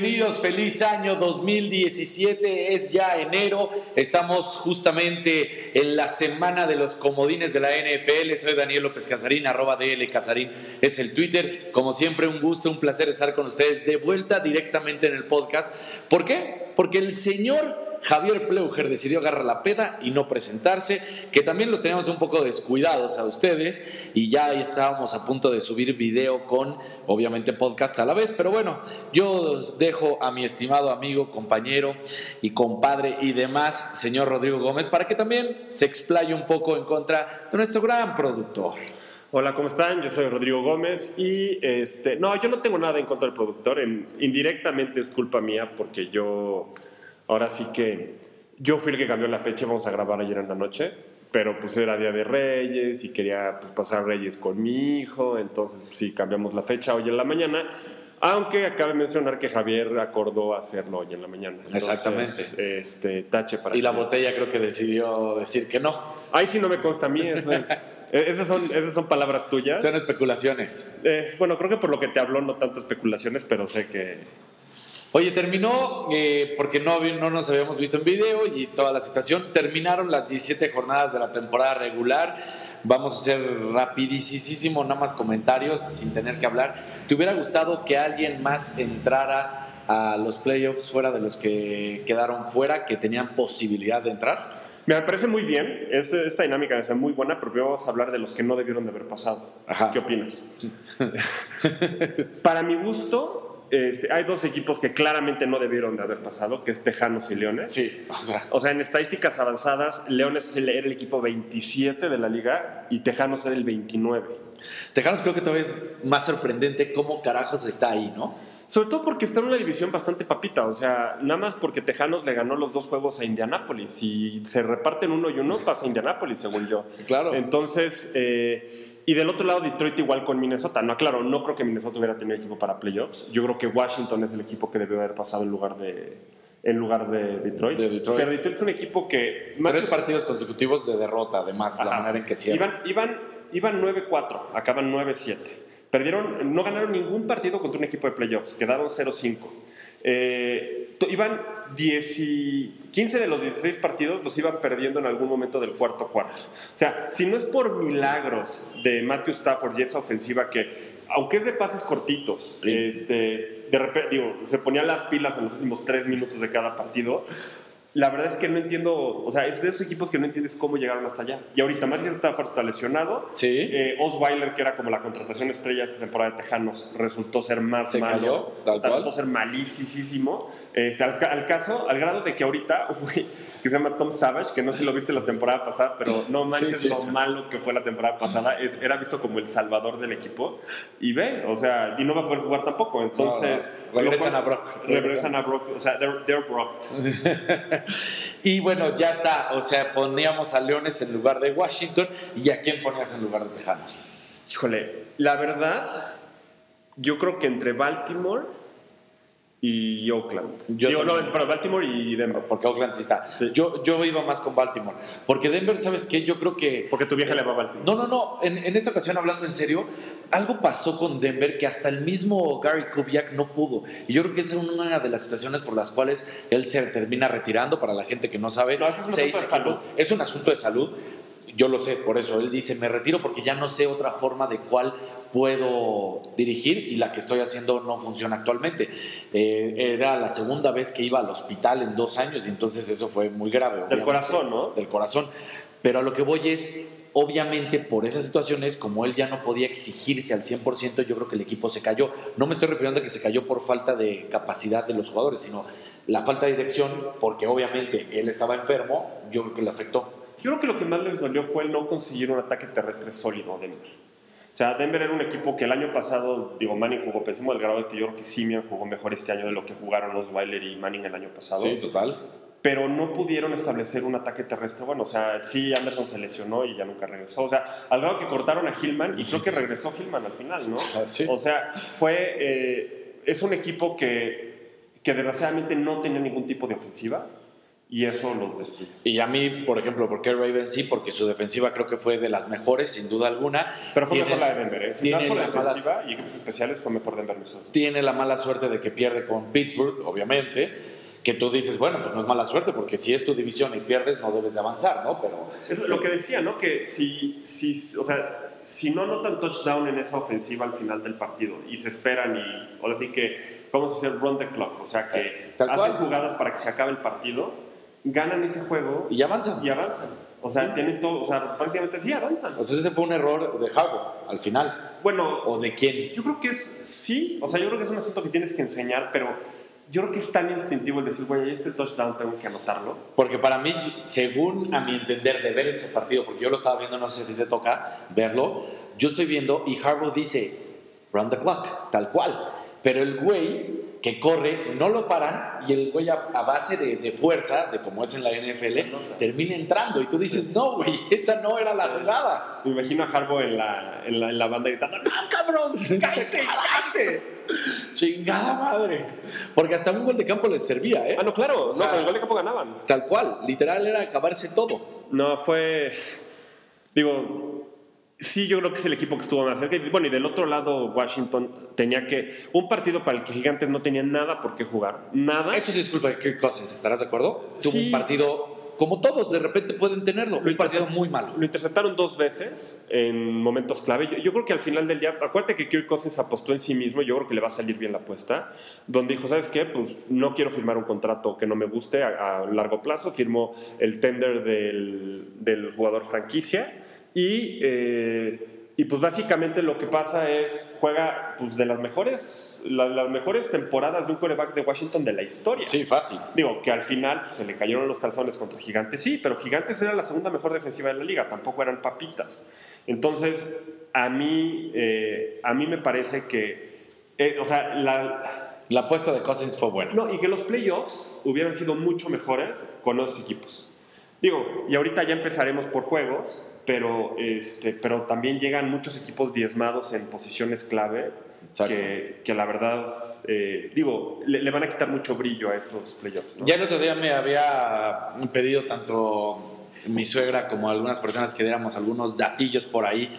Bienvenidos, feliz año 2017, es ya enero, estamos justamente en la semana de los comodines de la NFL, soy Daniel López Casarín, arroba DL Casarín es el Twitter, como siempre un gusto, un placer estar con ustedes de vuelta directamente en el podcast, ¿por qué? Porque el señor Javier Pleuger decidió agarrar la peda y no presentarse, que también los teníamos un poco descuidados a ustedes y ya estábamos a punto de subir video con, obviamente, podcast a la vez, pero bueno, yo dejo a mi estimado amigo, compañero y compadre y demás, señor Rodrigo Gómez, para que también se explaye un poco en contra de nuestro gran productor. Hola, ¿cómo están? Yo soy Rodrigo Gómez y este, no, yo no tengo nada en contra del productor, en, indirectamente es culpa mía porque yo Ahora sí que yo fui el que cambió la fecha, vamos a grabar ayer en la noche, pero pues era Día de Reyes y quería pues, pasar Reyes con mi hijo, entonces pues, sí, cambiamos la fecha hoy en la mañana. Aunque acabe de mencionar que Javier acordó hacerlo hoy en la mañana. Exactamente. Este, tache para Y la botella creo que decidió decir que no. Ahí sí no me consta a mí, eso es. E-, esas, son, esas son palabras tuyas. Son especulaciones. Eh, bueno, creo que por lo que te habló, no tanto especulaciones, pero sé que, Oye, terminó, eh, porque no, no nos habíamos visto en video y toda la situación, terminaron las 17 jornadas de la temporada regular. Vamos a hacer rapidísimo, nada más comentarios sin tener que hablar. ¿Te hubiera gustado que alguien más entrara a los playoffs fuera de los que quedaron fuera, que tenían posibilidad de entrar? Me parece muy bien, este, esta dinámica es muy buena, pero primero vamos a hablar de los que no debieron de haber pasado. ¿Qué opinas? Para mi gusto, este, hay dos equipos que claramente no debieron de haber pasado, que es Tejanos y Leones. Sí, o sea. O sea, en estadísticas avanzadas, Leones era el equipo 27 de la liga y Tejanos era el 29. Tejanos creo que todavía es más sorprendente cómo carajos está ahí, ¿no? Sobre todo porque está en una división bastante papita, o sea, nada más porque Tejanos le ganó los dos juegos a Indianápolis y se reparten uno y uno, pasa a Indianápolis, según yo. Claro. Entonces, eh, y del otro lado, Detroit igual con Minnesota. No, claro, no creo que Minnesota hubiera tenido equipo para playoffs. Yo creo que Washington es el equipo que debió haber pasado en lugar de, en lugar de Detroit. Pero Detroit es un equipo que... Tres partidos consecutivos de derrota, además, la manera en que cierran. Iban, iban, iban 9-4, acaban 9-7. Perdieron, no ganaron ningún partido contra un equipo de playoffs, quedaron 0-5. Eh, iban 10 15 de los 16 partidos los iban perdiendo en algún momento del cuarto cuarto. O sea, si no es por milagros de Matthew Stafford y esa ofensiva que, aunque es de pases cortitos, este, de repente, digo, se ponían las pilas en los últimos 3 minutos de cada partido, la verdad es que no entiendo, o sea, es de esos equipos que no entiendes cómo llegaron hasta allá. Y ahorita Matthew Stafford está lesionado. Sí. Eh, Osweiler, que era como la contratación estrella esta temporada de Tejanos, resultó ser más Se malo. Cayó, resultó ser malísimo. Este, al, caso, al grado de que ahorita, que se llama Tom Savage, que no sé si lo viste la temporada pasada, pero no manches lo malo que fue la temporada pasada. Es, era visto como el salvador del equipo. Y ve, o sea, y no va a poder jugar tampoco. Entonces. Regresan a Brock. Regresan, a Brock. O sea, they're, they're y bueno, ya está. O sea, poníamos a Leones en lugar de Washington. ¿Y a quién ponías en lugar de Tejanos? Híjole, la verdad, yo creo que entre Baltimore y Oakland. Yo Digo, no, para Baltimore y Denver. Porque Oakland sí está. Yo, yo iba más con Baltimore. Porque Denver, ¿sabes qué? Yo creo que. Porque tu vieja le va a Baltimore. No, no, no. En, en, esta ocasión, hablando en serio, algo pasó con Denver que hasta el mismo Gary Kubiak no pudo. Y yo creo que esa es una de las situaciones por las cuales él se termina retirando. Para la gente que no sabe, no, es, un seis salud. es un asunto de salud. Yo lo sé, por eso él dice, me retiro porque ya no sé otra forma de cuál puedo dirigir y la que estoy haciendo no funciona actualmente. Eh, era la segunda vez que iba al hospital en dos años y entonces eso fue muy grave. Del corazón, ¿no? Del corazón. Pero a lo que voy es, obviamente por esas situaciones, como él ya no podía exigirse al 100%, yo creo que el equipo se cayó. No me estoy refiriendo a que se cayó por falta de capacidad de los jugadores, sino la falta de dirección, porque obviamente él estaba enfermo, yo creo que le afectó. Yo creo que lo que más les dolió fue el no conseguir un ataque terrestre sólido a Denver. O sea, Denver era un equipo que el año pasado, digo, Manning jugó pésimo, al grado de que yo creo que Simeon jugó mejor este año de lo que jugaron los Weiler y Manning el año pasado. Sí, total. Pero no pudieron establecer un ataque terrestre. Bueno, o sea, sí, Anderson se lesionó y ya nunca regresó. O sea, al grado que cortaron a Hillman y creo que regresó Hillman al final, ¿no? Sí. O sea, fue. Eh, es un equipo que que desgraciadamente no tenía ningún tipo de ofensiva y eso los destruye. Y a mí, por ejemplo, ¿por qué Ravens sí? Porque su defensiva creo que fue de las mejores, sin duda alguna. Pero fue Tiene- mejor la de Denver, ¿eh? Si tiene das por las defensiva y equipos especiales, fue mejor Denver en esos. tiene la mala suerte de que pierde con Pittsburgh, obviamente, que tú dices, bueno, pues no es mala suerte, porque si es tu división y pierdes, no debes de avanzar, ¿no? Pero Es lo que decía, ¿no? Que si, si, o sea, si no notan touchdown en esa ofensiva al final del partido y se esperan y, ahora sí que, vamos a hacer run the clock, o sea, que hacen jugadas para que se acabe el partido, ganan ese juego y avanzan. y avanzan. O sea, tienen todo, o sea, prácticamente sí avanzan. O sea, ese fue un error de Harbaugh al final. Bueno, ¿O de quién? yo creo que es, sí, o sea, yo creo que es un asunto que tienes que enseñar, pero yo creo que es tan instintivo el decir, güey, este touchdown tengo que anotarlo. Porque para mí, según a mi entender de ver ese partido, porque yo lo estaba viendo, no sé si te toca verlo, yo estoy viendo y Harbaugh dice, run the clock, tal cual. Pero el güey que corre, no lo paran y el güey a, a base de, de fuerza, de como es en la NFL, termina entrando. Y tú dices, no, güey, esa no era la jugada. Me imagino a Harbaugh en la, en la, en la banda gritando, ¡No, cabrón! ¡Cállate, cállate! Chingada madre. Porque hasta un gol de campo les servía, ¿eh? Ah, no, claro, sea, no, con el gol de campo ganaban. Tal cual, literal era acabarse todo. No, fue. Digo, sí, yo creo que es el equipo que estuvo más cerca. Y, Bueno, y del otro lado, Washington tenía que. Un partido para el que Gigantes no tenía nada por qué jugar. Nada. Eso sí es culpa de Kirk Cousins, ¿estarás de acuerdo? Tuvo Sí. un partido, como todos de repente pueden tenerlo, un partido muy malo. Lo interceptaron dos veces en momentos clave. Yo, yo creo que al final del día, acuérdate que Kirk Cousins apostó en sí mismo. Yo creo que le va a salir bien la apuesta. Donde dijo, ¿sabes qué? Pues no quiero firmar un contrato que no me guste a, a largo plazo. Firmó el tender del, del jugador franquicia. Y, eh, y pues básicamente lo que pasa es, juega pues de las mejores, la- las mejores temporadas de un coreback de Washington de la historia. Sí, fácil. Digo, que al final pues, se le cayeron los calzones contra Gigantes, sí, pero Gigantes era la segunda mejor defensiva de la liga, tampoco eran papitas. Entonces, a mí, eh, a mí me parece que, eh, o sea, la, La apuesta de Cousins fue buena. no, y que los playoffs hubieran sido mucho mejores con los equipos. Digo, y ahorita ya empezaremos por juegos, pero, este, pero también llegan muchos equipos diezmados en posiciones clave que, que la verdad, eh, digo, le, le van a quitar mucho brillo a estos playoffs. ¿no? Ya el otro día me había pedido tanto mi suegra como algunas personas que diéramos algunos datillos por ahí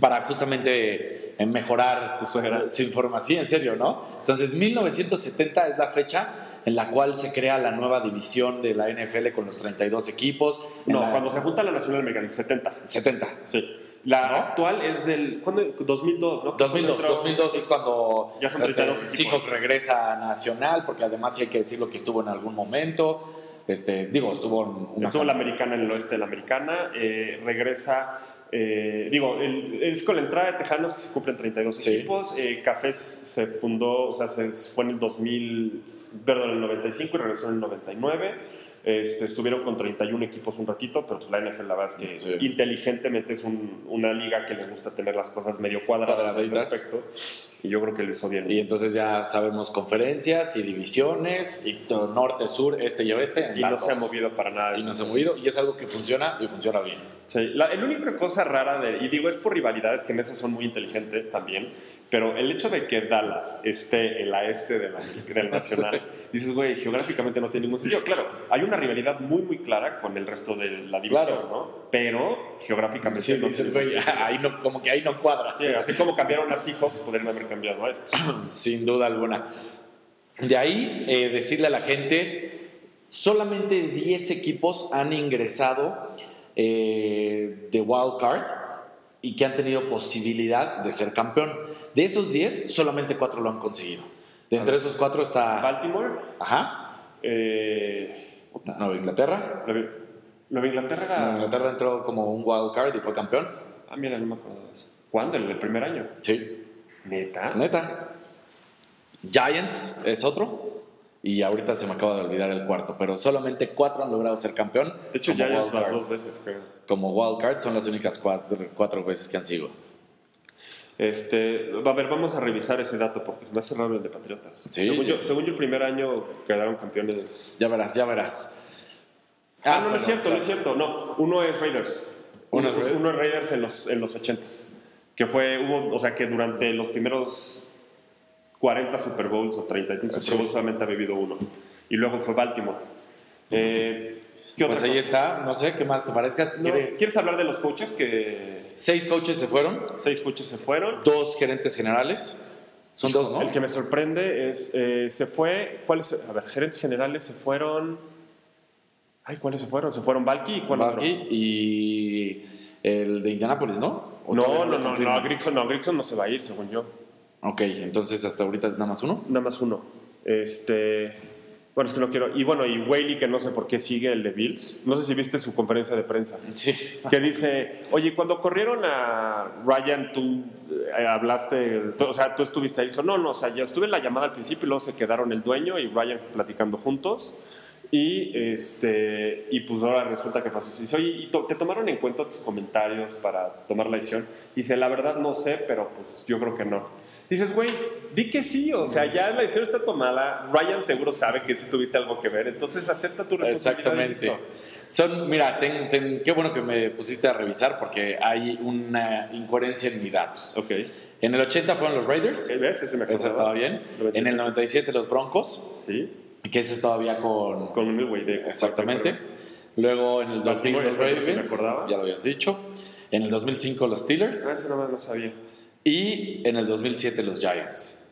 para justamente eh, mejorar Tu suegra. su información. Sí, en serio, ¿no? Entonces, 1970 es la fecha en la cual se crea la nueva división de la NFL con los 32 equipos. No, la- cuando se junta la Nacional Americana, 70. 70. Sí. La ¿No? actual es del. ¿cuándo? 2002, ¿no? 2002, Cuando entró- 2002 es cuando Ya son este, 32 equipos. Seahawks regresa a Nacional, porque además sí hay que decirlo que estuvo en algún momento. Este, digo, estuvo en una Estuvo la americana en el oeste de la americana. eh, regresa. Eh, digo, el- es con la entrada de Tejanos que se cumplen 32 Sí. equipos. eh, Cafés se fundó, o sea, se fue en el 2000, perdón, en el 95 y regresó en el 99. Este, estuvieron con 31 equipos un ratito, pero pues la NFL la verdad es que Sí. inteligentemente es un- una liga que le gusta tener las cosas medio cuadradas Cuadraditas. aspecto. Y yo creo que lo hizo bien. Y entonces ya sabemos conferencias y divisiones, y norte, sur, este y oeste. Y no las se ha dos. movido para nada. Y no se ha movido, y es algo que funciona y funciona bien. Sí, la, la única cosa rara, de, y digo, es por rivalidades que en eso son muy inteligentes también, pero el hecho de que Dallas esté en la este de la- del Nacional, dices, güey, geográficamente no tiene ningún sentido. Claro, hay una rivalidad muy, muy clara con el resto de la división, Claro. ¿no? Pero geográficamente Sí, no dices, güey, ahí no, como que ahí no cuadras. Sí, así como cambiaron a Seahawks, podrían haber cambiado a estos. Sin duda alguna. De ahí, eh, decirle a la gente, solamente 10 equipos han ingresado eh, de Wild Card y que han tenido posibilidad de ser campeón. De esos 10, solamente 4 lo han conseguido. De entre esos 4 está... Baltimore, Ajá. eh, Nueva Inglaterra. Nueva, Inglaterra era... Nueva Inglaterra entró como un wild card y fue campeón. Ah, mira, no me acuerdo de eso. ¿Cuándo? ¿En el primer año? Sí. ¿Neta? Neta. Giants es otro. Y ahorita se me acaba de olvidar el cuarto. Pero solamente cuatro han logrado ser campeón. De hecho, ya las dos veces, creo. Como wild card son las únicas cuatro, cuatro veces que han sido. Este, a ver, vamos a revisar ese dato porque me hace raro el de Patriotas. Sí. según, yo, según yo, el primer año quedaron campeones. Ya verás, ya verás. Ah, no, no es bueno, cierto, no es claro. cierto. No, uno es Raiders. Uno es uno es Raiders en los, en los 80s. Que fue, hubo, o sea, que durante los primeros 40 Super Bowls o 31 Super. Bowls, solamente ha vivido uno. Y luego fue Baltimore. Eh, ¿Qué Pues otra ahí cosa? está, no sé qué más te parezca. No, ¿Quiere- ¿Quieres hablar de los coaches? Que Seis coaches se fueron, seis coaches se fueron. dos gerentes generales. Son dos, ¿no? El que me sorprende es, eh, se fue, ¿cuáles? A ver, gerentes generales se fueron... Ay, ¿cuáles se fueron? Se fueron Balky y cuál otro? Barkley y el de Indianapolis, ¿no? ¿O No, no, no, no, Grigson, no, Grigson no se va a ir, según yo. Ok, entonces hasta ahorita es nada más uno. Nada más uno. Este, bueno, es que no quiero. Y bueno, y Whaley, que no sé por qué sigue el de Bills. No sé si viste su conferencia de prensa. Sí. Que dice, oye, cuando corrieron a Ryan, tú eh, hablaste, tú- o sea, tú estuviste ahí. Dijo, no, no, o sea, yo estuve en la llamada al principio y luego se quedaron el dueño y Ryan platicando juntos. Y, este, y pues ahora resulta que pasó. Dice, oye, ¿y to- ¿te tomaron en cuenta tus comentarios para tomar la decisión? Dice, la verdad no sé, pero pues yo creo que no. Dices, güey, di que sí, o sea, ya la decisión está tomada. Ryan seguro sabe que sí tuviste algo que ver, entonces acepta tu responsabilidad. Exactamente. Son, mira, ten- ten- qué bueno que me pusiste a revisar porque hay una incoherencia en mis datos. Ok. En el 80 fueron los Raiders, ¿Ves? Ese me esa estaba bien. En el 97 los Broncos, Sí, que ese es todavía con... con un güey de. Exactamente. Luego en el 2000 Baltimore, los Ravens, acordaba. ya lo habías dicho. En el 2005 los Steelers Ah, ese nomás no sabía. Y en el 2007 los Giants.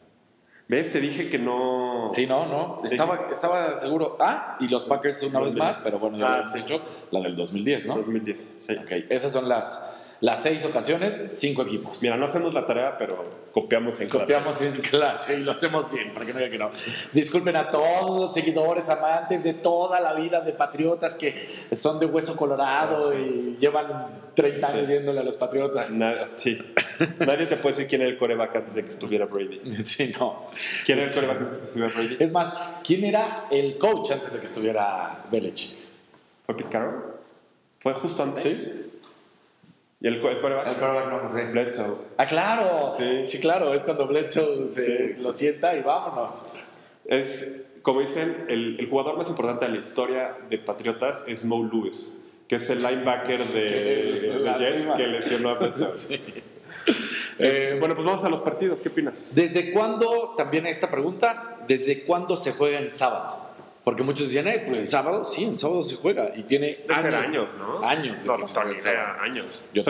¿Ves? Te dije que no. Sí, no, no. Estaba, estaba seguro. Ah, y los Packers una vez 2010. más, pero bueno, ya Ah, lo habías sí. dicho, la del 2010, ¿no? 2010. Sí. Ok, esas son las, las seis ocasiones, cinco equipos. Mira, no hacemos la tarea, pero copiamos en clase. Copiamos en clase y lo hacemos bien, para que no digan que no. Disculpen a todos los seguidores, amantes de toda la vida de Patriotas que son de hueso colorado Ah, sí. y llevan 30 años yéndole a los Patriotas. Nada, sí. Nadie te puede decir quién era el coreback antes de que estuviera Brady. Sí, no. ¿Quién era el coreback antes de que estuviera Brady? Es más, ¿quién era el coach antes de que estuviera Belichick? ¿Fue Pete Carroll? ¿Fue justo antes? Sí. ¿Y el, co- el coreback? El quarterback no sé. Bledsoe. Ah, claro. Sí. Sí, claro. Es cuando Bledsoe se Sí. lo sienta y vámonos. Es, como dicen, el, el jugador más importante de la historia de Patriotas es Mo Lewis, que es el linebacker de, de Jets prima. que lesionó a Bledsoe. Sí. Eh, bueno, pues vamos a los partidos. ¿Qué opinas? ¿Desde cuándo, también esta pregunta, ¿desde cuándo se juega en sábado? Porque muchos decían, eh, pues en sábado, sí, en sábado se juega. Y tiene Debe ser años, ¿no? Años. No, se idea, años. Yo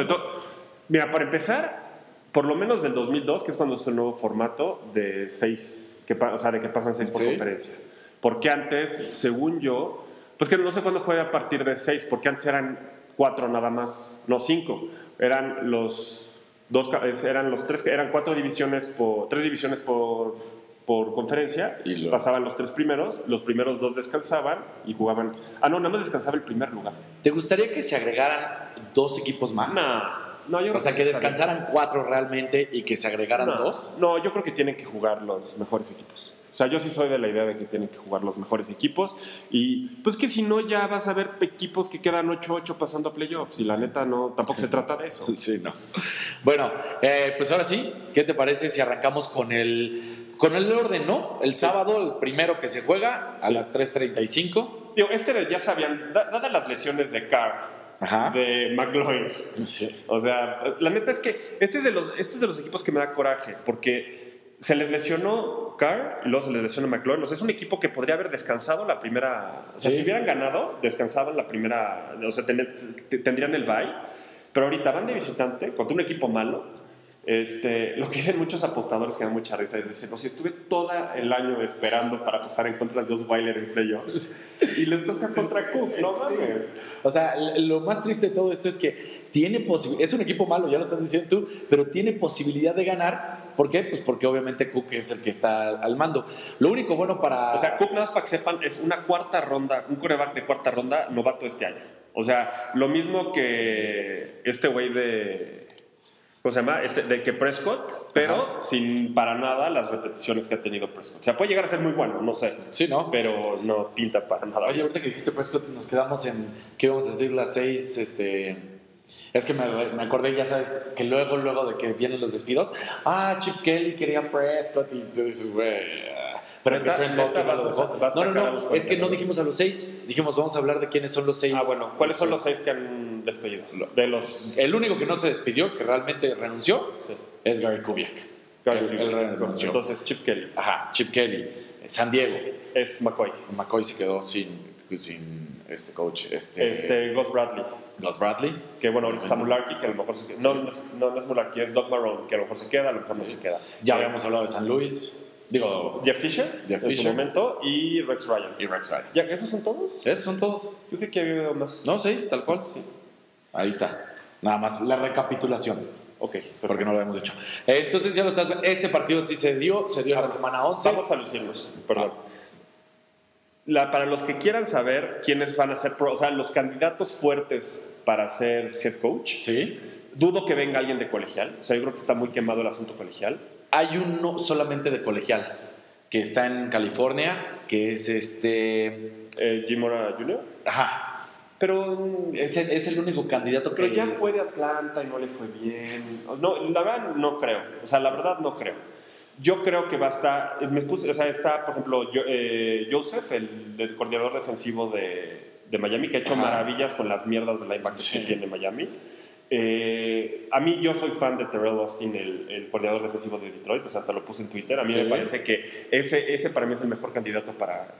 mira, para empezar, por lo menos del 2002, que es cuando es el nuevo formato de seis, que, o sea, de que pasan seis por Sí. conferencia. Porque antes, según yo, pues que no sé cuándo fue a partir de seis, porque antes eran cuatro nada más, no cinco. Eran los dos, eran los tres, eran cuatro divisiones por, tres divisiones por, por conferencia. Y lo- Pasaban los tres primeros, los primeros dos descansaban y jugaban. Ah, no, nada más descansaba el primer lugar. ¿Te gustaría que se agregaran dos equipos más? No, no, yo O sea, que bien. descansaran cuatro realmente y que se agregaran No, dos. No, yo creo que tienen que jugar los mejores equipos. O sea, yo sí soy de la idea de que tienen que jugar los mejores equipos. Y pues que si no, ya vas a ver equipos que quedan 8-8 pasando a playoffs. Y la neta, no, tampoco se trata de eso. Sí, no. Bueno, eh, pues ahora sí, ¿qué te parece si arrancamos con el, con el orden, no? El sábado, el primero que se juega a Sí. las 3.35. Digo, este ya sabían, da- dadas las lesiones de Carr, Ajá. de McLaurin. Sí. O sea, la neta es que este es, de los, este es de los equipos que me da coraje, porque se les lesionó Carr y luego se les lesionó McLaurin. O sea, es un equipo que podría haber descansado la primera. O sea, Sí. si hubieran ganado, descansaban la primera. O sea, ten- tendrían el bye. Pero ahorita van de visitante contra un equipo malo. Este, lo que dicen muchos apostadores que dan mucha risa es decir, no, si estuve todo el año esperando para apostar en contra de Osweiler en playoffs y les toca contra Cook, no mames. O sea, lo más triste de todo esto es que tiene posibilidad, es un equipo malo, ya lo estás diciendo tú, pero tiene posibilidad de ganar. ¿Por qué? Pues porque obviamente Cook es el que está al mando. Lo único bueno para... O sea, Cook, nada más para que sepan, es una cuarta ronda, un coreback de cuarta ronda novato este año. O sea, lo mismo que este güey de. ¿Cómo se llama? Este, de que Prescott, pero sin para nada las repeticiones que ha tenido Prescott. O sea, puede llegar a ser muy bueno, no sé. sí, ¿no? Pero no pinta para nada. Oye, ahorita que dijiste Prescott, nos quedamos en, ¿qué íbamos a decir? Las seis, este... Es que me, me acordé, ya sabes, que luego, luego de que vienen los despidos, ah, Chip Kelly quería Prescott y tú dices, güey... ah". Pero que Neta- Trent neta vas lo dejó. a No, no, no, es que no 49. dijimos a los seis, dijimos, vamos a hablar de quiénes son los seis. ah, bueno, ¿cuáles son los seis que han despedido? De los. El único que no se despidió, que realmente renunció, Sí. es Gary Kubiak. Gary Él- Newton. él renunció. Entonces, Chip Kelly. Ajá, Chip Kelly. San Diego. Es McCoy. McCoy se quedó sin, sin este coach, este, Este, Gus Bradley. Gus Bradley. Que bueno, ahorita está Mularkey, que a lo mejor se queda. No, no es, no, no es Mularkey, es Doc Marrone, que a lo mejor se queda, a lo mejor no se queda. Ya Eh, habíamos hablado de San Luis. Digo, Jeff Fisher, Jeff en Fisher. su momento, y Rex Ryan. y Rex Ryan. ¿Ya, ¿Esos son todos? Esos son todos. Yo creo que había más. No, seis, tal cual. Sí. Ahí está. Nada más la recapitulación. Ok, Porque no lo habíamos dicho. Eh, Entonces ya lo estás Este partido sí se dio, se dio en la semana 11. Vamos a lucirnos, perdón. La- para los que quieran saber quiénes van a ser, pro- o sea, los candidatos fuertes para ser head coach, Sí. dudo que venga alguien de colegial. O sea, yo creo que está muy quemado el asunto colegial. Hay uno solamente de colegial que está en California, que es este. Eh, Jim Mora Jr. Ajá. Pero, Es el, es el único candidato que. pero ya fue de Atlanta y no le fue bien. No, la verdad no creo. O sea, la verdad no creo. Yo creo que va a estar. Me puse, o sea, está, por ejemplo, yo- eh, Joseph, el, el coordinador defensivo de, de Miami, que ha hecho Ajá. maravillas con las mierdas de linebackers Sí. que tiene Miami. Eh, a mí, yo soy fan de Terrell Austin, el, el coordinador defensivo de Detroit, o sea, hasta lo puse en Twitter. A mí Sí. me parece que ese, ese para mí es el mejor candidato para,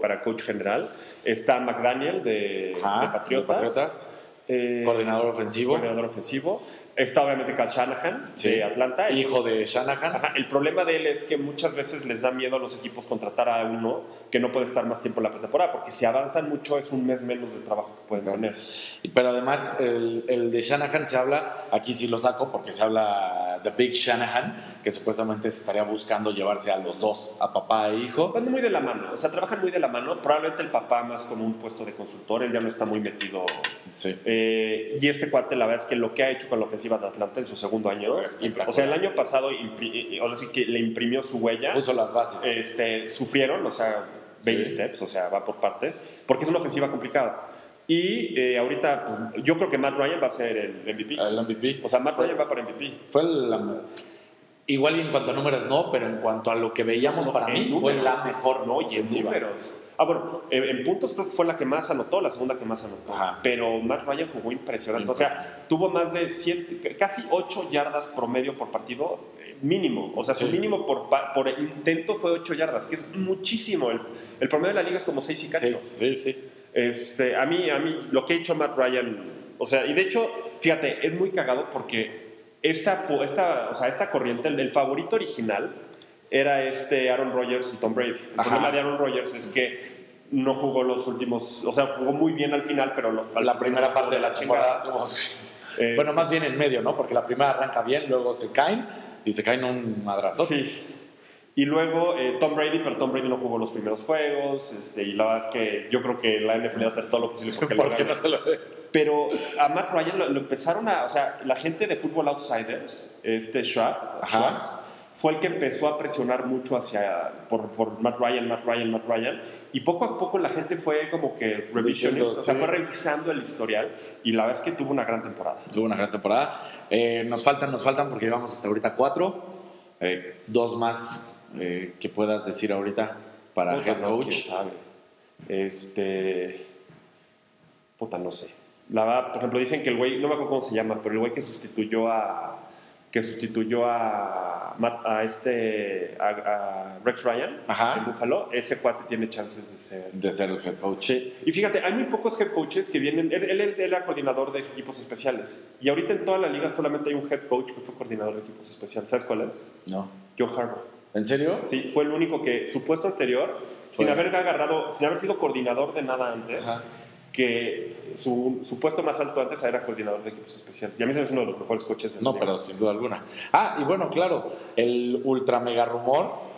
para coach general. Está McDaniel de, Ajá, de Patriotas. Patriotas. Eh, Coordinador ofensivo. coordinador ofensivo. Está obviamente Cal Shanahan Sí. de Atlanta. Hijo de Shanahan. Ajá, el problema de él es que muchas veces les da miedo a los equipos contratar a uno que no puede estar más tiempo en la pretemporada, porque si avanzan mucho es un mes menos de trabajo que pueden poner. Pero además, el, el de Shanahan se habla, aquí sí lo saco porque se habla de Big Shanahan, que supuestamente se estaría buscando llevarse a los dos, a papá e hijo. Van muy de la mano, o sea, trabajan muy de la mano. Probablemente el papá más como un puesto de consultor, él ya no está muy metido. Sí. Eh, y este cuate, la verdad es que lo que ha hecho con la ofensiva de Atlanta en su segundo año, o sea, el año pasado, ahora sí que le imprimió su huella. Puso las bases. este, sufrieron, o sea, baby Sí. steps, o sea, va por partes, porque es una ofensiva complicada. Y eh, ahorita, pues, yo creo que Matt Ryan va a ser el MVP. el MVP. O sea, Matt Fue- Ryan va para MVP. Fue la- igual y en cuanto a números no, pero en cuanto a lo que veíamos para En mí fue la mejor No, y en números. Ah, bueno, en, en puntos creo que fue la que más anotó, la segunda que más anotó. Ajá. Pero Matt Ryan jugó impresionante. O sea, tuvo más de siete, casi 8 yardas promedio por partido, eh, mínimo. O sea, su Sí. mínimo por, por intento fue 8 yardas, que es muchísimo. El, el promedio de la liga es como 6 y cacho. Sí, sí, sí. Este, a mí, a mí, lo que ha hecho Matt Ryan, o sea, y de hecho, fíjate, es muy cagado porque esta, esta, o sea, esta corriente, el, el favorito original era este Aaron Rodgers y Tom Brady. El Ajá. problema de Aaron Rodgers es que no jugó los últimos, o sea, jugó muy bien al final, pero los, La primera parte de la chingada. Es- Bueno, más bien en medio, ¿no? Porque la primera arranca bien, luego se caen y se caen un madrazo. Sí. Y luego eh, Tom Brady, pero Tom Brady no jugó los primeros juegos. Este, y la verdad es que yo creo que la NFL va a hacer todo lo posible porque lo ¿Por gane. no se lo ve? Pero a Matt Ryan lo, lo empezaron a. O sea, la gente de Football Outsiders, este Schwab. Schwartz, fue el que empezó a presionar mucho hacia. Por, por Matt Ryan, Matt Ryan, Matt Ryan. Y poco a poco la gente fue como que revisionist, Diciendo, o sea, sí. fue revisando el historial. Y la verdad es que tuvo una gran temporada. Tuvo una gran temporada. Eh, nos faltan, nos faltan porque llevamos hasta ahorita cuatro. Eh, dos más eh, que puedas decir ahorita para Puta, head no, coach. quién sabe. Este. Puta, no sé. La verdad, por ejemplo, dicen que el güey, no me acuerdo cómo se llama, pero el güey que sustituyó a. que sustituyó a. A este. a, a Rex Ryan Ajá. en Buffalo, ese cuate tiene chances de ser. de ser el head coach. Sí. Y fíjate, hay muy pocos head coaches que vienen. Él, él- él era coordinador de equipos especiales. Y ahorita en toda la liga solamente hay un head coach que fue coordinador de equipos especiales. ¿Sabes cuál es? No. Joe Harbaugh. ¿En serio? Sí, fue el único que su puesto anterior, Fue- sin haber agarrado, sin haber sido coordinador de nada antes, Ajá. que su, su puesto más alto antes era coordinador de equipos especiales. Y a mí se me hace uno de los mejores coches del No, mundo. pero sin duda alguna. Ah, y bueno, claro, el ultra mega rumor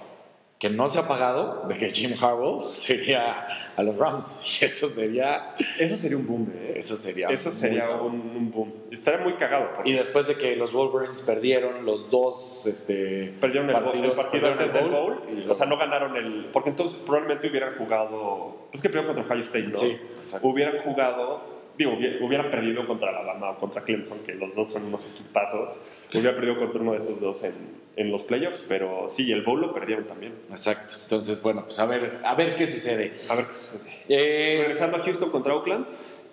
que no se ha pagado de que Jim Harbaugh sería a los Rams. Y eso sería. Eso sería un boom, ¿eh? Eso sería. Eso sería un, un boom. Estaría muy cagado. Y después de que los Wolverines perdieron los dos este, Perdieron el, partidos, el partido perdieron antes el del bowl, y o sea, no ganaron el... Porque entonces probablemente hubieran jugado... Pues que perdieron contra Ohio State, ¿no? Sí, exacto. Hubieran jugado... Digo, hubiera- perdido contra Alabama o contra Clemson, que los dos son unos equipazos. Hubiera perdido contra uno de esos dos en, en los playoffs, pero sí, el bowl lo perdieron también. Exacto. Entonces, bueno, pues a ver, a ver qué sucede. A ver qué sucede. Eh, Regresando a Houston contra Oakland,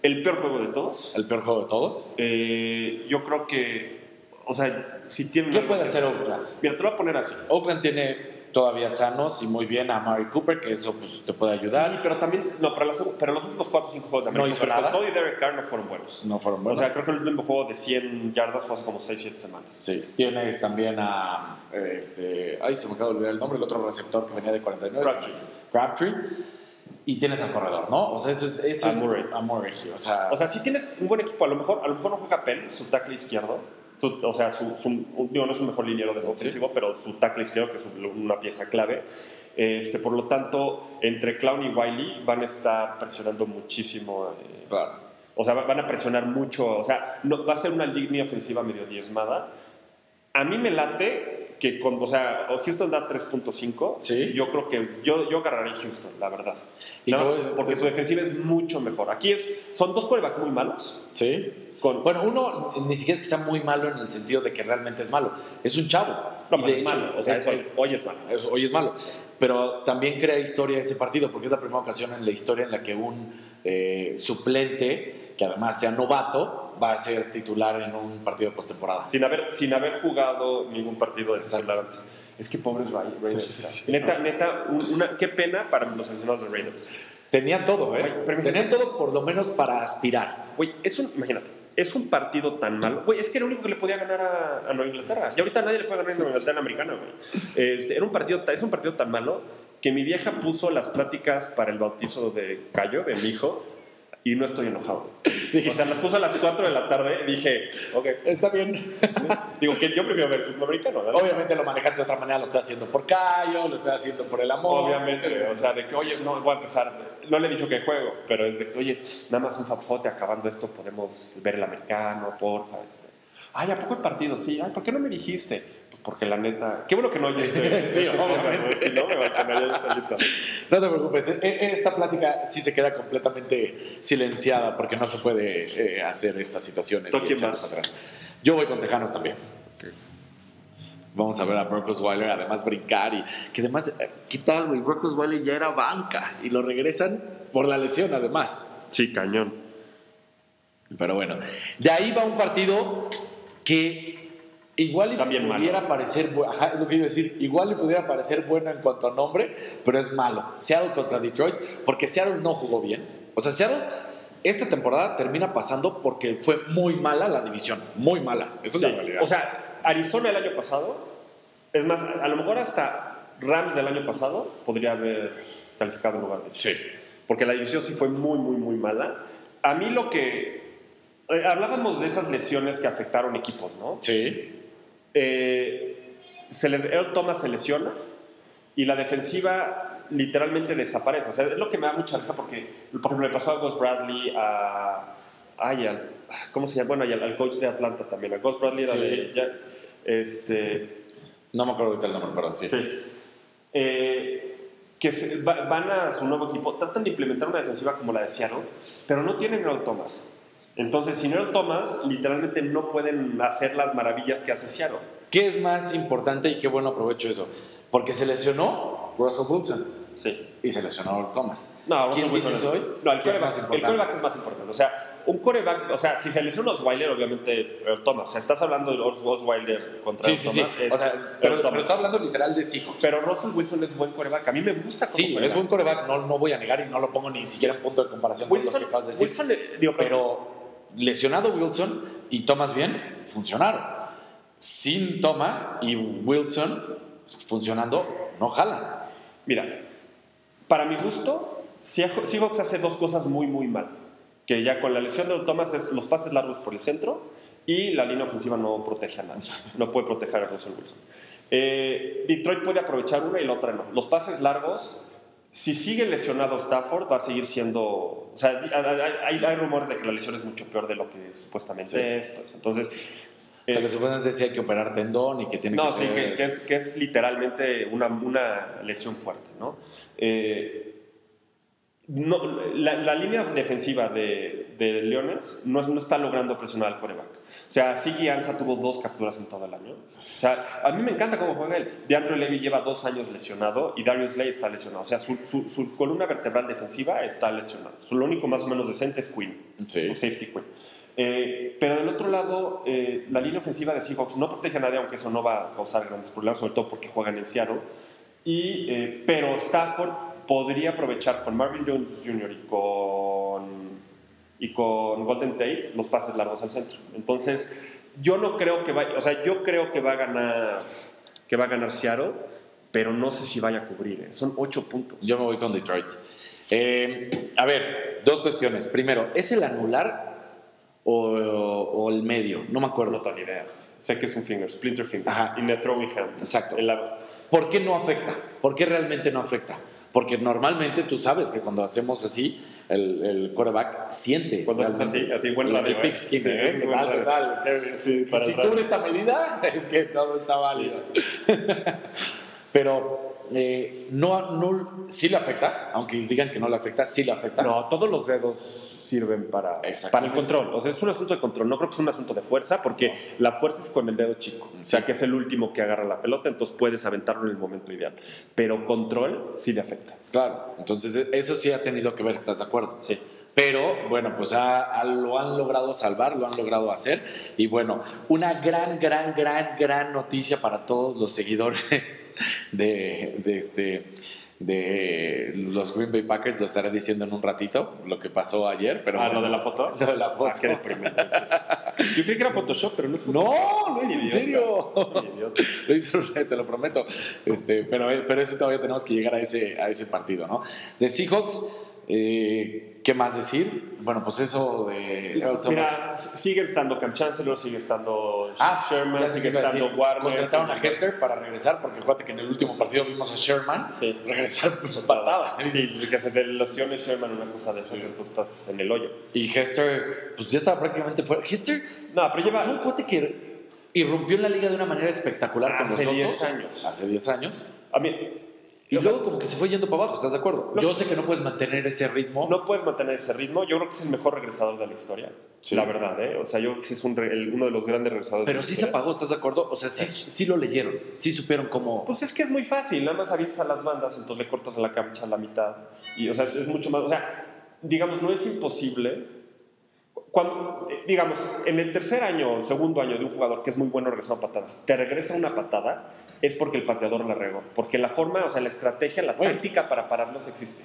el peor juego de todos. el peor juego de todos. Eh, yo creo que, o sea, si tienen. ¿Qué puede hacer Oakland? Mira, te lo voy a poner así. Oakland tiene todavía sanos y muy bien a Mari Cooper, que eso pues, te puede ayudar. Sí, pero también, no, pero, las- pero los últimos 4 o 5 juegos de No América, hizo o sea, nada. Todo y Derek Carr no fueron buenos. No fueron O buenos. sea, creo que el último juego de 100 yardas fue hace como 6, 7 semanas. Sí, tienes también a este, ay, se me acaba de olvidar el nombre, el otro receptor que venía de 49. Crabtree. Crabtree. Y tienes al corredor, ¿no? O sea, eso es. Eso A es- Murray. a Murray. O sea, O sea, si tienes un buen equipo, a lo mejor, a lo mejor no juega Penn, su tackle izquierdo. Su- o sea, su, su- digo, no es un mejor liniero ofensivo, pero su tackle izquierdo, que es un- una pieza clave. Este, por lo tanto, entre Clown y Wiley van a estar presionando muchísimo. eh, claro. o sea, va- van a presionar mucho. O sea, no, va a ser una línea ofensiva medio diezmada. A mí me late que con, o sea, Houston da 3.5. Sí. Yo creo que yo, yo agarraría Houston, la verdad. Y voy- porque su defensiva es mucho mejor. Aquí es, son dos quarterbacks muy malos. Sí. Con, Bueno, uno ni siquiera es que sea muy malo en el sentido de que realmente es malo. Es un chavo. no, Y de es hecho, malo. O sea, es- hoy es malo. es- hoy es malo. Pero también crea historia ese partido, porque es la primera ocasión en la historia en la que un eh, suplente, que además sea novato, va a ser titular en un partido de postemporada. Sin haber, sin haber jugado ningún partido de titular antes. Es que pobres Ra- Raiders. Sí. Neta, neta, un- una, qué pena para los aficionados de Raiders. Tenían todo, ¿eh? Oye, Tenían todo por lo menos para aspirar. Güey, es un, imagínate, es un partido tan malo. Güey, es que era el único que le podía ganar a, a Nueva Inglaterra. Y ahorita nadie le puede ganar a Nueva Inglaterra americana, güey. Este, era un partido, es un partido tan malo que mi vieja puso las pláticas para el bautizo de Cayo, de mi hijo, y no estoy enojado. O sea, las puso a las 4 de la tarde y dije, ok. Está bien. Digo, que yo prefiero ver fútbol americano, ¿verdad? Obviamente lo manejaste de otra manera, lo estás haciendo por Cayo, lo estás haciendo por el amor. Obviamente, o sea, de que, oye, no, voy a empezar, no le he dicho que juego, pero es de que, oye, nada más un fapote, acabando esto podemos ver el americano, porfa. Este. Ay, ¿a poco el partido? Sí, ay, ¿por qué no me dijiste? Porque la neta, qué bueno que no oye este, Sí, este obviamente. si no me. No te preocupes, e- e- esta plática sí se queda completamente silenciada porque no se puede eh, hacer estas situaciones. ¿Tú y quién atrás. Yo voy con Tejanos también. Vamos a ver a Brock Osweiler además brincar y que además, eh, ¿qué tal, güey? Brock Osweiler ya era banca y lo regresan por la lesión además. Sí, cañón. Pero bueno, de ahí va un partido que igual y También malo. pudiera parecer, bu- ajá, es lo que iba a decir, igual le pudiera parecer bueno en cuanto a nombre, pero es malo. Seattle contra Detroit, porque Seattle no jugó bien. O sea, Seattle esta temporada termina pasando porque fue muy mala la división, muy mala. Esa es Sí, la realidad. O sea, Arizona el año pasado, es más, a lo mejor hasta Rams del año pasado podría haber calificado en lugar de sí. porque la división sí fue muy, muy, muy mala. A mí lo que... eh, hablábamos de esas lesiones que afectaron equipos, ¿no? Sí. Eh, se les, Earl Thomas se lesiona y la defensiva literalmente desaparece. O sea, es lo que me da mucha risa porque, por ejemplo, le pasó a Gus Bradley, a... Ay, al- ¿Cómo se llama? Bueno, y al, al coach de Atlanta también. A Gus Bradley era Sí. de... ya- este, No me acuerdo ahorita el nombre, pero sí. Sí. Eh, que se- va- van a su nuevo equipo, tratan de implementar una defensiva como la de Seattle, pero no tienen Earl Thomas. Entonces, sin Earl Thomas, literalmente no pueden hacer las maravillas que hace Seattle. ¿Qué es más importante y qué bueno aprovecho eso? Porque se lesionó Russell Wilson Sí. y se lesionó Thomas. No, ¿Quién Wilson dices es- hoy? No, el ¿Qué es coreback, quarterback es más importante. O sea, un coreback, o sea, si se lesiona Osweiler, obviamente Earl Thomas. O sea, estás hablando de Os- Osweiler contra Sí, sí, sí. Thomas. es O sea, pero, pero está hablando literal de Seahawks. Pero Russell Wilson es buen coreback. A mí me gusta como Sí, coreback. es buen coreback, no, no voy a negar y no lo pongo ni siquiera en punto de comparación con los Wilson, que acabas de decir. Wilson, eh, digo, pero lesionado Wilson y Thomas bien, funcionaron. Sin Thomas y Wilson funcionando, no jalan. Mira, para mi gusto, Seah- Seahawks hace dos cosas muy, muy mal. Que ya con la lesión de Thomas es los pases largos por el centro y la línea ofensiva no protege a nadie. No puede proteger a Russell Wilson. Eh, Detroit puede aprovechar una y la otra no. Los pases largos, si sigue lesionado Stafford, va a seguir siendo... O sea, hay, hay- hay rumores de que la lesión es mucho peor de lo que supuestamente Sí. es. pues, entonces, O sea, eh, que supuestamente decía que operar tendón y que tiene no, que sí, ser... que, que es, que es literalmente una, una lesión fuerte, ¿no? Eh, no la, la línea defensiva de, de Leones no, no está logrando presionar al coreback. O sea, Sigi Ansa tuvo dos capturas en todo el año. O sea, a mí me encanta cómo juega él. DeAndre Levy lleva dos años lesionado y Darius Lay está lesionado. O sea, su, su- su columna vertebral defensiva está lesionada. Lo único más o menos decente es Quinn, Sí. su safety Quinn. Eh, pero del otro lado, eh, la línea ofensiva de Seahawks no protege a nadie, aunque eso no va a causar grandes problemas, sobre todo porque juegan en Seattle. Y, eh, pero Stafford podría aprovechar con Marvin Jones Jr. y con, y con Golden Tate los pases largos al centro. Entonces, yo no creo que vaya, o sea, yo creo que va a ganar, que va a ganar Seattle, pero no sé si vaya a cubrir. ¿eh? Son ocho puntos. Yo me voy con Detroit. Eh, a ver, dos cuestiones. Primero, ¿es el anular o, o el medio? No me acuerdo. No tengo idea. Sé que es un finger, splinter finger. Ajá. In the throwing hand. Exacto. En la- ¿Por qué no afecta? ¿Por qué realmente no afecta? Porque normalmente tú sabes que cuando hacemos así, el, el quarterback siente. Cuando realmente. así, así, El- radio, el ¿eh? pigskin, Sí, ¿eh? es ¿Qué buen tal, tal? Sí, para si cubre esta medida, es que todo está válido. Pero eh, no, no, sí le afecta, aunque digan que no le afecta, sí le afecta. No, todos los dedos sirven para, para el control. O sea, es un asunto de control. No creo que es un asunto de fuerza, porque la fuerza es con el dedo chico. O sea, que es el último que agarra la pelota, entonces puedes aventarlo en el momento ideal. Pero control sí le afecta. Claro, entonces e- eso sí ha tenido que ver, ¿estás de acuerdo? Sí. Pero bueno, pues lo han logrado salvar, lo han logrado hacer. Y bueno, una gran, gran, gran, gran noticia para todos los seguidores de, de este de los Green Bay Packers, lo estaré diciendo en un ratito, lo que pasó ayer, pero ah, bueno. lo de la foto. Lo de la foto. Ah, qué deprimente es eso. Yo creí que era Photoshop, pero no es No, Photoshop. no es en serio. Lo hizo, te lo prometo. Este, pero, pero ese todavía tenemos que llegar a ese, a ese partido, ¿no? De Seahawks, eh, ¿qué más decir? Bueno, pues eso de Thomas. Mira, sigue estando Cam Chancellor, sigue estando Ah, Sherman, sigue estando decir. Warner. Contrataron a Hester para regresar, porque acuérdate que en el último partido vimos a Sherman Sí. regresar patada. Sí, que se te lesione Sherman una cosa de esas, entonces estás en el hoyo. Y Hester, pues ya estaba prácticamente fuera. Hester No, pero lleva- fue un cuate que irrumpió en la liga de una manera espectacular con Hace los 10 Osos. años. Hace 10 años. A mí, Y o sea, luego como que se fue yendo para abajo, ¿estás de acuerdo? Yo sé que no puedes mantener ese ritmo. no puedes mantener ese ritmo. Yo creo que es el mejor regresador de la historia. Sí. La verdad, ¿eh? O sea, yo creo que sí es un re- el- uno de los grandes regresadores. pero de la sí se apagó, ¿estás de acuerdo? O sea, sí, sí lo leyeron, sí supieron cómo... Pues es que es muy fácil, nada más avientas a las bandas, entonces le cortas la cancha a la mitad. Y, o sea, es, es mucho más. O sea, digamos, no es imposible. Cuando, eh, digamos, en el tercer año o segundo año de un jugador que es muy bueno regresando patadas, te regresa una patada, es porque el pateador la regó. Porque la forma, o sea, la estrategia, la táctica para pararlos existe.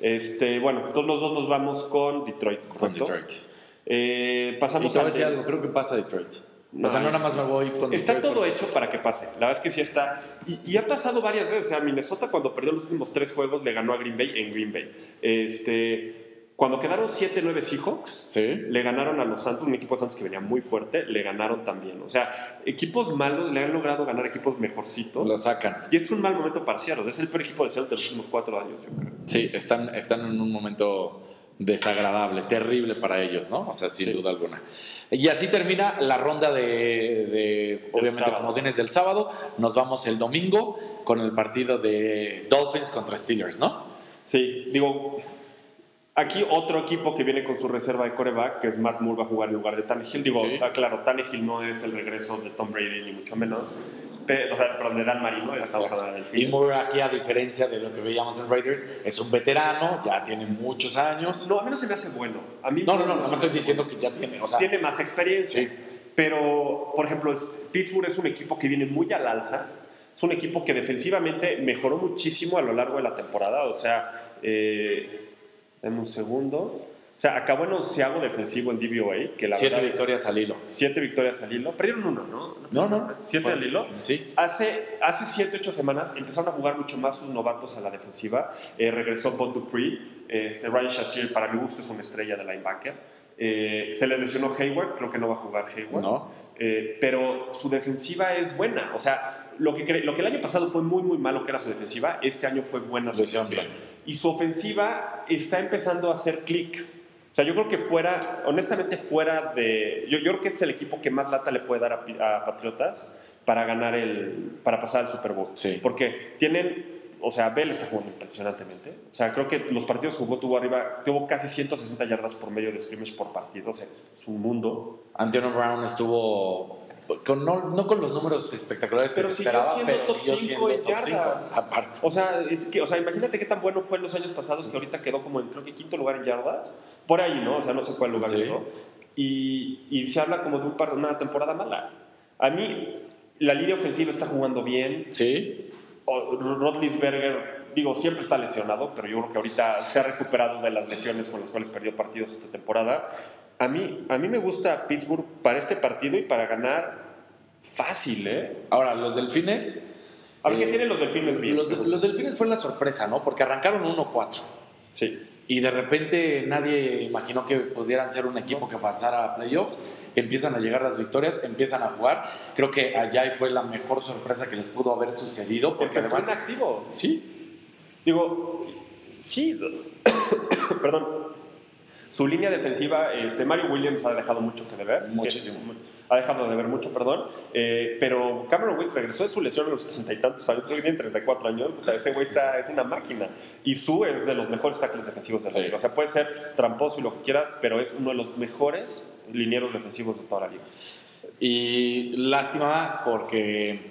Este, bueno, todos los dos nos vamos con Detroit, con ¿correcto? Detroit. Eh, pasamos a decir algo, creo que pasa Detroit. No, o sea, no nada más me voy con Está Detroit, todo porque- hecho para que pase. La verdad es que sí está. Y, y ha pasado varias veces. O sea, Minnesota, cuando perdió los últimos tres juegos, le ganó a Green Bay en Green Bay. Este, cuando quedaron 7-9 Seahawks, Sí. le ganaron a los Santos, un equipo de Santos que venía muy fuerte, le ganaron también. O sea, equipos malos le han logrado ganar equipos mejorcitos. Lo sacan. Y es un mal momento para Seattle. Es el peor equipo de Seattle de los últimos cuatro años, yo creo. Sí, están, están en un momento desagradable, terrible para ellos, ¿no? O sea, sin duda alguna. Y así termina la ronda de, de obviamente, comodines del sábado. Nos vamos el domingo con el partido de Dolphins contra Steelers, ¿no? Sí, digo, aquí otro equipo que viene con su reserva de coreback, que es Matt Moore, va a jugar en lugar de Tannehill. Digo, Sí. ah, claro, Tannehill no es el regreso de Tom Brady, ni mucho menos. Pero, o sea, perdón, de Dan Marino, Y Moore aquí, a diferencia de lo que veíamos en Raiders, es un veterano, ya tiene muchos años. No, a mí no se me hace bueno. A mí No, no, no, se no me estoy diciendo bueno. que ya tiene, o sea, Tiene más experiencia. Sí. Pero, por ejemplo, Pittsburgh es un equipo que viene muy al alza. Es un equipo que defensivamente mejoró muchísimo a lo largo de la temporada. O sea, eh, dame un segundo. O sea, acabó en onceavo defensivo en DVOA, que la siete verdad- victorias al hilo. Siete victorias al hilo. Perdieron uno, ¿no? No, no. Siete Fue- al hilo. Sí. Hace, hace siete, ocho semanas empezaron a jugar mucho más sus novatos a la defensiva. Eh, regresó Bob Dupree. Este, Ryan Shazier, para mi gusto, es una estrella de linebacker. Eh, se le lesionó Hayward, creo que no va a jugar Hayward. No. Eh, pero su defensiva es buena. O sea, lo que, lo que el año pasado fue muy, muy malo, que era su defensiva, este año fue buena su defensiva. bien. Y su ofensiva está empezando a hacer clic. O sea, yo creo que fuera, honestamente, fuera de. Yo, yo creo que es el equipo que más lata le puede dar a, a Patriotas para ganar el. para pasar al Super Bowl. Sí. Porque tienen. O sea, Bell está jugando impresionantemente. O sea, creo que los partidos que jugó tuvo arriba, tuvo casi 160 yardas por medio de scrimmage por partido. O sea, es un mundo. Antonio Brown estuvo con, no, no con los números espectaculares que Pero se siguió esperaba, pero siguió siendo en top 5 yardas. aparte. O sea, es que, o sea, imagínate qué tan bueno fue en los años pasados que ahorita quedó como en, creo que quinto lugar en yardas. Por ahí, ¿no? O sea, no sé cuál lugar Sí. quedó. y, y se habla como de un par, una temporada mala. A mí, la línea ofensiva está jugando bien. Sí. O- Roethlisberger, digo, siempre está lesionado, pero yo creo que ahorita se ha recuperado de las lesiones con las cuales perdió partidos esta temporada. A mí, a mí me gusta Pittsburgh para este partido y para ganar fácil, ¿eh? Ahora, los delfines. A ver, eh, ¿qué tienen los delfines bien? Los, los delfines fue la sorpresa, ¿no? Porque arrancaron 1-4. Sí. Y de repente nadie imaginó que pudieran ser un equipo que pasara a playoffs. Empiezan a llegar las victorias, empiezan a jugar. Creo que allá fue la mejor sorpresa que les pudo haber sucedido. Porque Empezó además. inactivo. Sí, Digo, sí, perdón. Su línea defensiva, este, Mario Williams ha dejado mucho que deber. Muchísimo. Que- ha dejado de ver mucho, perdón. Eh, pero Cameron Wick regresó de su lesión a los treinta y tantos años, creo que tiene 34 años. Ese güey está, es una máquina. Y Su es de los mejores tackles defensivos de la Sí. liga. O sea, puede ser tramposo y lo que quieras, pero es uno de los mejores linieros defensivos de toda la liga. Y lástima porque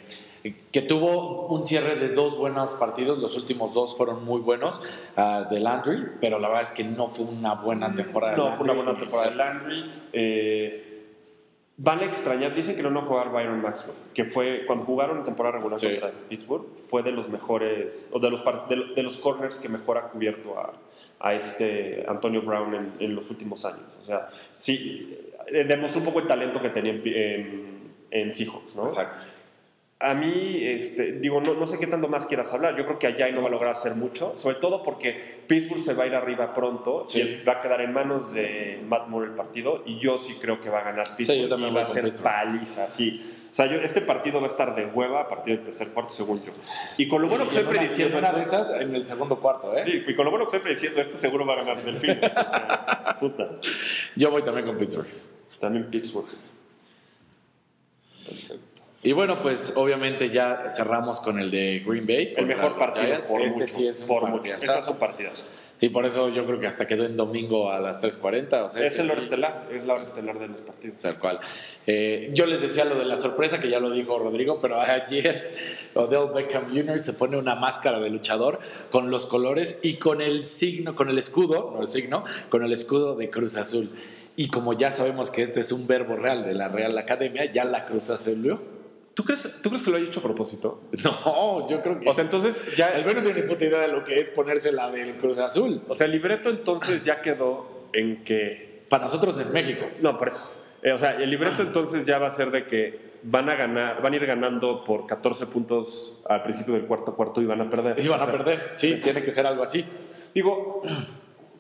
que tuvo un cierre de dos buenos partidos, los últimos dos fueron muy buenos ah, de Landry, pero la verdad es que no fue una buena temporada. de No, fue una Landry. buena temporada de Landry. Eh, Vale extrañar, dicen que no no jugar Byron Maxwell, que fue cuando jugaron en temporada regular Sí. contra Pittsburgh, fue de los mejores, o de los, de, de los corners que mejor ha cubierto a, a este Antonio Brown en, en los últimos años. O sea, sí, eh, demostró un poco el talento que tenía en, en, en Seahawks, ¿no? Exacto. A mí, este, digo, no, no sé qué tanto más quieras hablar. Yo creo que allá no va a lograr hacer mucho, sobre todo porque Pittsburgh se va a ir arriba pronto Sí. y va a quedar en manos de Matt Moore el partido. Y yo sí creo que va a ganar Pittsburgh yo también y va a ser paliza, sí. O sea, yo, este partido va a estar de hueva a partir del tercer cuarto, según yo. Y con lo bueno que Y estoy prediciendo una esas en el segundo cuarto, ¿eh? Sí, y con lo bueno que estoy prediciendo esto, seguro va a ganar Delfines. o sea, puta. Yo voy también con Pittsburgh. También Pittsburgh. Y bueno, pues obviamente ya cerramos con el de Green Bay. El mejor partido por este mucho. sí es un por mucho. Esas son partidas. Y por eso yo creo que hasta quedó en domingo a las 3.40. O sea, Es este el hora sí, estelar, es la hora estelar de los partidos. Tal cual. Eh, yo les decía lo de la sorpresa, que ya lo dijo Rodrigo, pero ayer Odell Beckham Jr. se pone una máscara de luchador con los colores y con el signo, con el escudo, no el signo, con el escudo de Cruz Azul. Y como ya sabemos que esto es un verbo real de la Real Academia, ya la Cruz Azul. ¿Tú crees, ¿Tú crees que lo haya hecho a propósito? No, yo creo que. O sea, entonces ya. no tiene ni puta idea de lo que es ponerse la del Cruz Azul. O sea, el libreto entonces ya quedó en que. Para nosotros en México. No, por eso. Eh, o sea, el libreto entonces ya va a ser de que van a ganar, van a ir ganando por 14 puntos al principio del cuarto cuarto y van a perder. Y van O a perder. Sí, tiene que ser algo así. Digo,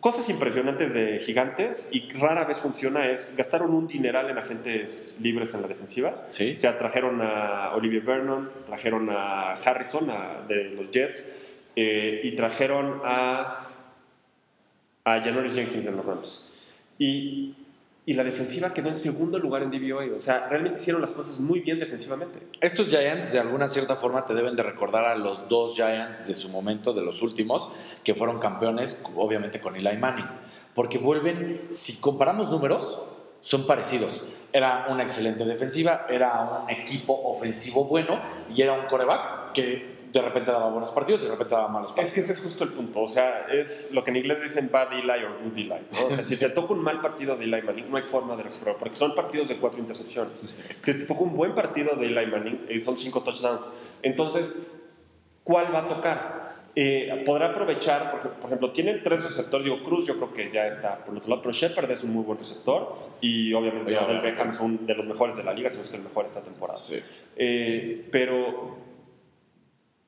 cosas impresionantes de gigantes y rara vez funciona es gastaron un dineral en agentes libres en la defensiva. Sí. O sea, trajeron a Olivier Vernon, trajeron a Harrison a- de los Jets eh, y trajeron a, a Janoris Jenkins de los Rams. Y, y la defensiva quedó en segundo lugar en DVOA. O sea, realmente hicieron las cosas muy bien defensivamente. Estos Giants de alguna cierta forma te deben de recordar a los dos Giants de su momento, de los últimos, que fueron campeones, obviamente con Eli Manning. Porque vuelven, si comparamos números, son parecidos. Era una excelente defensiva, era un equipo ofensivo bueno y era un coreback que de repente daba buenos partidos y de repente daba malos Es partidos. que ese es justo el punto. O sea, es lo que en inglés dicen bad Eli o good Eli. ¿no? O sea, si te toca un mal partido de Eli Manning, no hay forma de recuperar, porque son partidos de cuatro intercepciones. Si te toca un buen partido de Eli Manning, eh, son cinco touchdowns. Entonces, ¿cuál va a tocar? Eh, podrá aprovechar, por, ej- por ejemplo, tienen tres receptores. Digo, Cruz yo creo que ya está por otro lado, pero Shepard es un muy buen receptor y obviamente Odell. Beckham es un de los mejores de la liga, si no es que el mejor esta temporada. Sí. Eh, pero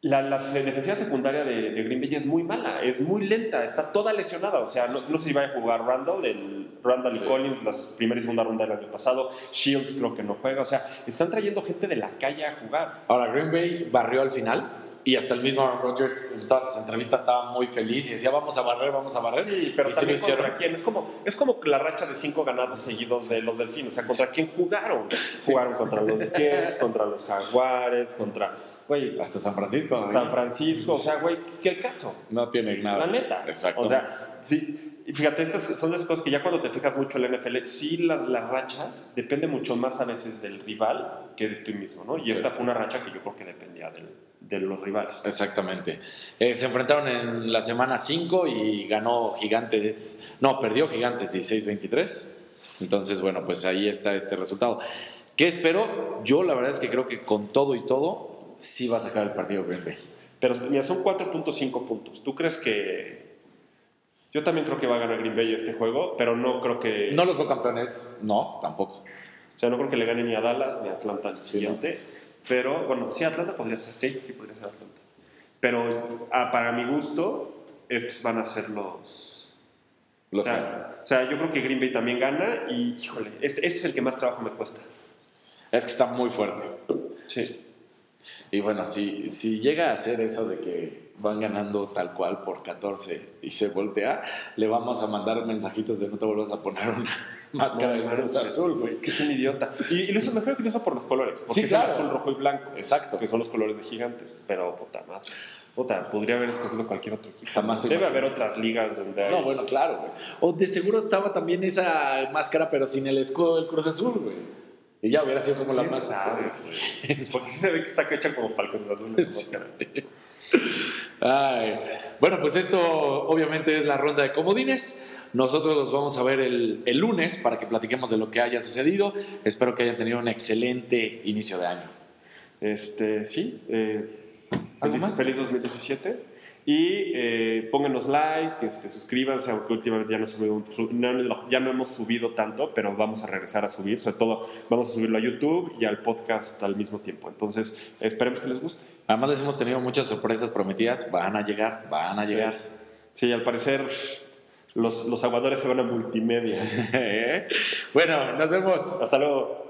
la, la defensiva secundaria de, de Green Bay es muy mala, es muy lenta, está toda lesionada. O sea, no, no sé si va a jugar Randall, el, Randall y Sí. Collins, las primera y segunda ronda del año pasado. Shields creo que no juega. O sea, están trayendo gente de la calle a jugar. Ahora, Green Bay barrió al final y hasta el mismo Aaron Rodgers en todas sus entrevistas estaba muy feliz y decía, vamos a barrer, vamos a barrer. Sí, pero y sí también hicieron. contra quién. Es como, es como la racha de cinco ganados seguidos de los delfines. O sea, ¿contra quién jugaron? Jugaron contra los Jets, contra los Jaguares, contra. Güey, Hasta San Francisco. ¿no? San Francisco. O sea, güey, ¿qué caso? No tiene nada. La neta. Exacto. O sea, sí. Y fíjate, estas son las cosas que ya cuando te fijas mucho en la NFL, sí la- las rachas depende mucho más a veces del rival que de ti mismo, ¿no? Y Sí. esta fue una racha que yo creo que dependía del- de los rivales. Exactamente. Eh, se enfrentaron en la semana 5 y ganó Gigantes. No, perdió Gigantes 16-23. Entonces, bueno, pues ahí está este resultado. ¿Qué espero? Yo la verdad es que creo que con todo y todo, sí va a sacar el partido Green Bay. Pero mira, son 4.5 puntos. ¿Tú crees que.? Yo también creo que va a ganar Green Bay este juego, pero no creo que. No los veo campeones, no, tampoco. O sea, no creo que le gane ni a Dallas ni a Atlanta al Sí, siguiente. Pero bueno, sí, Atlanta podría ser. Sí, sí podría ser Atlanta. Pero ah, para mi gusto, estos van a ser los. Los o, sea, o sea, yo creo que Green Bay también gana y, híjole, este, este es el que más trabajo me cuesta. Es que está muy fuerte. Sí. Y bueno, si, si llega a ser eso de que van ganando tal cual por 14 y se voltea, le vamos a mandar mensajitos de no te vuelvas a poner una máscara de Cruz Azul, güey. Que es un idiota. Y, y lo hizo mejor que lo hizo por los colores. Porque Sí, es claro. el azul, rojo y blanco. Exacto. Que son los colores de gigantes. Pero, puta madre. Puta, podría haber escogido cualquier otro equipo. Jamás Debe haber otras ligas donde hay. No, bueno, claro, güey. O de seguro estaba también esa máscara, pero sin el escudo del Cruz Azul, güey. Y ya hubiera sido como la ¿Quién más. sabe, güey? Porque se ve que está hecha como para el Cruz Azul esa máscara. Ay. Bueno, pues esto obviamente es la ronda de comodines. Nosotros los vamos a ver el, el lunes para que platiquemos de lo que haya sucedido. Espero que hayan tenido un excelente inicio de año. Este, sí. eh, ¿Algo feliz, más? feliz 2017. Y eh, pónganos like, este, suscríbanse, aunque últimamente ya no, subimos- su- no- no- ya no hemos subido tanto, pero vamos a regresar a subir. Sobre todo, vamos a subirlo a YouTube y al podcast al mismo tiempo. Entonces, esperemos que les guste. Además les hemos tenido muchas sorpresas prometidas. Van a llegar, van a Sí. llegar. Sí, al parecer los, los aguadores se van a multimedia. bueno, nos vemos. Hasta luego.